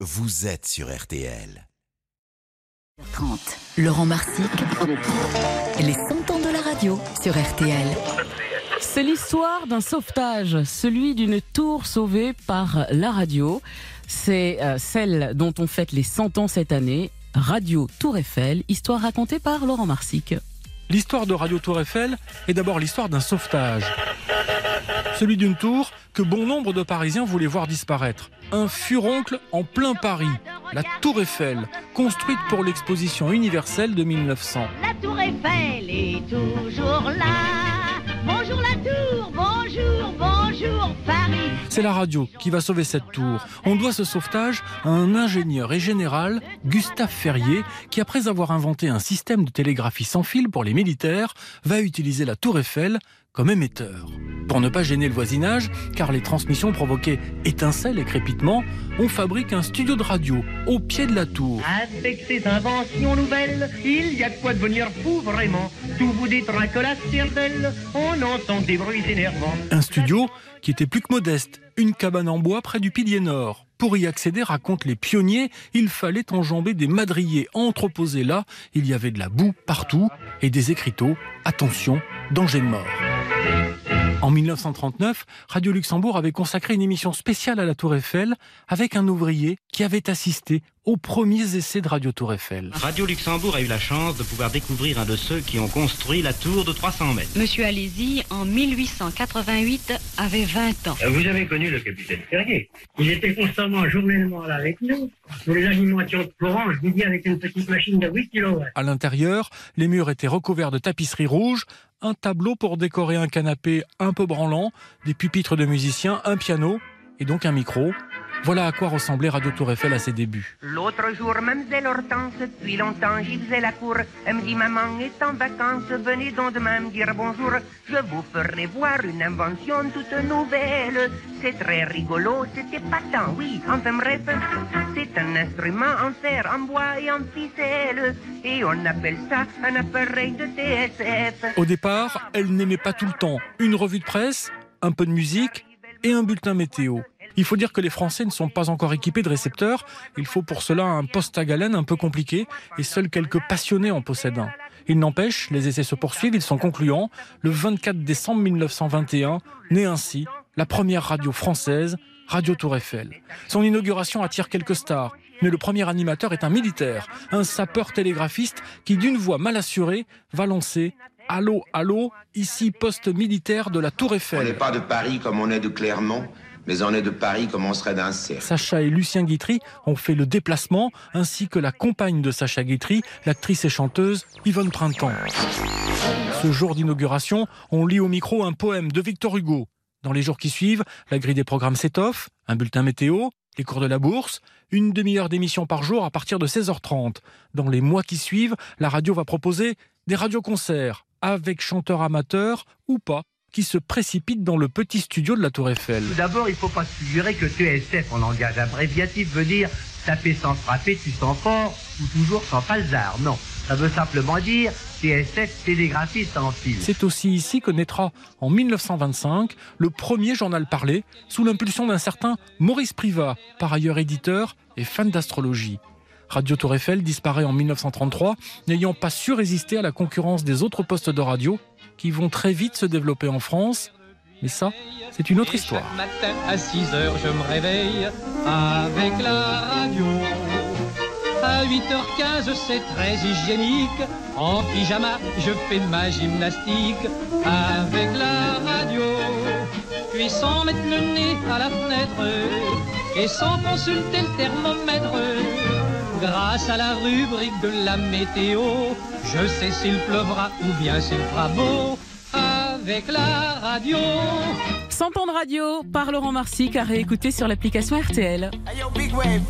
vous êtes sur RTL. 30. Laurent Marsic, les 100 ans de la radio sur RTL. C'est l'histoire d'un sauvetage, celui d'une tour sauvée par la radio. C'est euh, celle dont on fête les 100 ans cette année, Radio Tour Eiffel, histoire racontée par Laurent Marsic. L'histoire de Radio Tour Eiffel est d'abord l'histoire d'un sauvetage. Celui d'une tour que bon nombre de Parisiens voulaient voir disparaître. Un furoncle en plein Paris, la Tour Eiffel, construite pour l'exposition universelle de 1900. La tour Eiffel est toujours là. Bonjour la tour, bonjour, bonjour Paris. C'est la radio qui va sauver cette tour. On doit ce sauvetage à un ingénieur et général, Gustave Ferrier, qui après avoir inventé un système de télégraphie sans fil pour les militaires, va utiliser la tour Eiffel comme émetteur. Pour ne pas gêner le voisinage, car les transmissions provoquaient étincelles et crépitements, on fabrique un studio de radio au pied de la tour. Avec ces inventions nouvelles, il y a de quoi devenir fou vraiment. Tout vous détraque la cervelle, on entend des bruits énervants. Un studio qui était plus que modeste, une cabane en bois près du pilier nord. Pour y accéder, racontent les pionniers, il fallait enjamber des madriers entreposés là, il y avait de la boue partout et des écriteaux, attention, danger de mort. En 1939, Radio Luxembourg avait consacré une émission spéciale à la Tour Eiffel avec un ouvrier qui avait assisté aux premiers essais de Radio Tour Eiffel. Radio Luxembourg a eu la chance de pouvoir découvrir un de ceux qui ont construit la tour de 300 mètres. Monsieur Alési, en 1888, avait 20 ans. Euh, Vous avez connu le capitaine Ferrier. Il était constamment, journellement là avec nous, pour les animations de courant, je vous dis, avec une petite machine de 8 kW. À l'intérieur, les murs étaient recouverts de tapisseries rouges, un tableau pour décorer un canapé un peu branlant, des pupitres de musiciens, un piano et donc un micro. Voilà à quoi ressemblait Radio Tour Eiffel à ses débuts. L'autre jour, Mademoiselle Hortense, depuis longtemps j'y faisais la cour. Elle me dit, maman est en vacances, venez donc demain me dire bonjour. Je vous ferai voir une invention toute nouvelle. C'est très rigolo, c'était pas tant, oui. Enfin bref, c'est un instrument en fer, en bois et en ficelle. Et on appelle ça un appareil de TSF. Au départ, elle n'aimait pas tout le temps une revue de presse, un peu de musique et un bulletin météo. Il faut dire que les Français ne sont pas encore équipés de récepteurs. Il faut pour cela un poste à galène un peu compliqué et seuls quelques passionnés en possèdent un. Il n'empêche, les essais se poursuivent, ils sont concluants. Le 24 décembre 1921, naît ainsi la première radio française, Radio Tour Eiffel. Son inauguration attire quelques stars, mais le premier animateur est un militaire, un sapeur télégraphiste qui, d'une voix mal assurée, va lancer Allô, allô, ici poste militaire de la Tour On n'est Eiffel. pas de Paris comme on est de Clermont, mais on est de Paris comme on serait d'un cerf. Sacha et Lucien Guitry ont fait le déplacement, ainsi que la compagne de Sacha Guitry, l'actrice et chanteuse Yvonne Printemps. Ce jour d'inauguration, on lit au micro un poème de Victor Hugo. Dans les jours qui suivent, la grille des programmes s'étoffe, un bulletin météo, les cours de la bourse, une demi-heure d'émission par jour à partir de 16h30. Dans les mois qui suivent, la radio va proposer des radioconcerts, avec chanteurs amateurs ou pas, qui se précipitent dans le petit studio de la Tour Eiffel. Tout d'abord, il faut pas se figurer que TSF en langage abréviatif veut dire taper sans frapper, tu sens fort, ou toujours sans falzar. Non, ça veut simplement dire TSF télégraphie sans fil. C'est aussi ici que naîtra, en 1925, le premier journal parlé, sous l'impulsion d'un certain Maurice Privat, par ailleurs éditeur et fan d'astrologie. Radio Tour Eiffel disparaît en 1933, n'ayant pas su résister à la concurrence des autres postes de radio, qui vont très vite se développer en France. Mais ça, c'est une autre histoire. matin à 6 heures, je me réveille avec la radio. À 8h15, c'est très hygiénique. En pyjama, je fais ma gymnastique avec la radio. Puis sans mettre le nez à la fenêtre et sans consulter le thermomètre. Grâce à la rubrique de la météo, je sais s'il pleuvra ou bien s'il fera beau avec la radio. 100 ans de radio par Laurent Marsic à réécouter sur l'application RTL. Hey yo, Big Wave,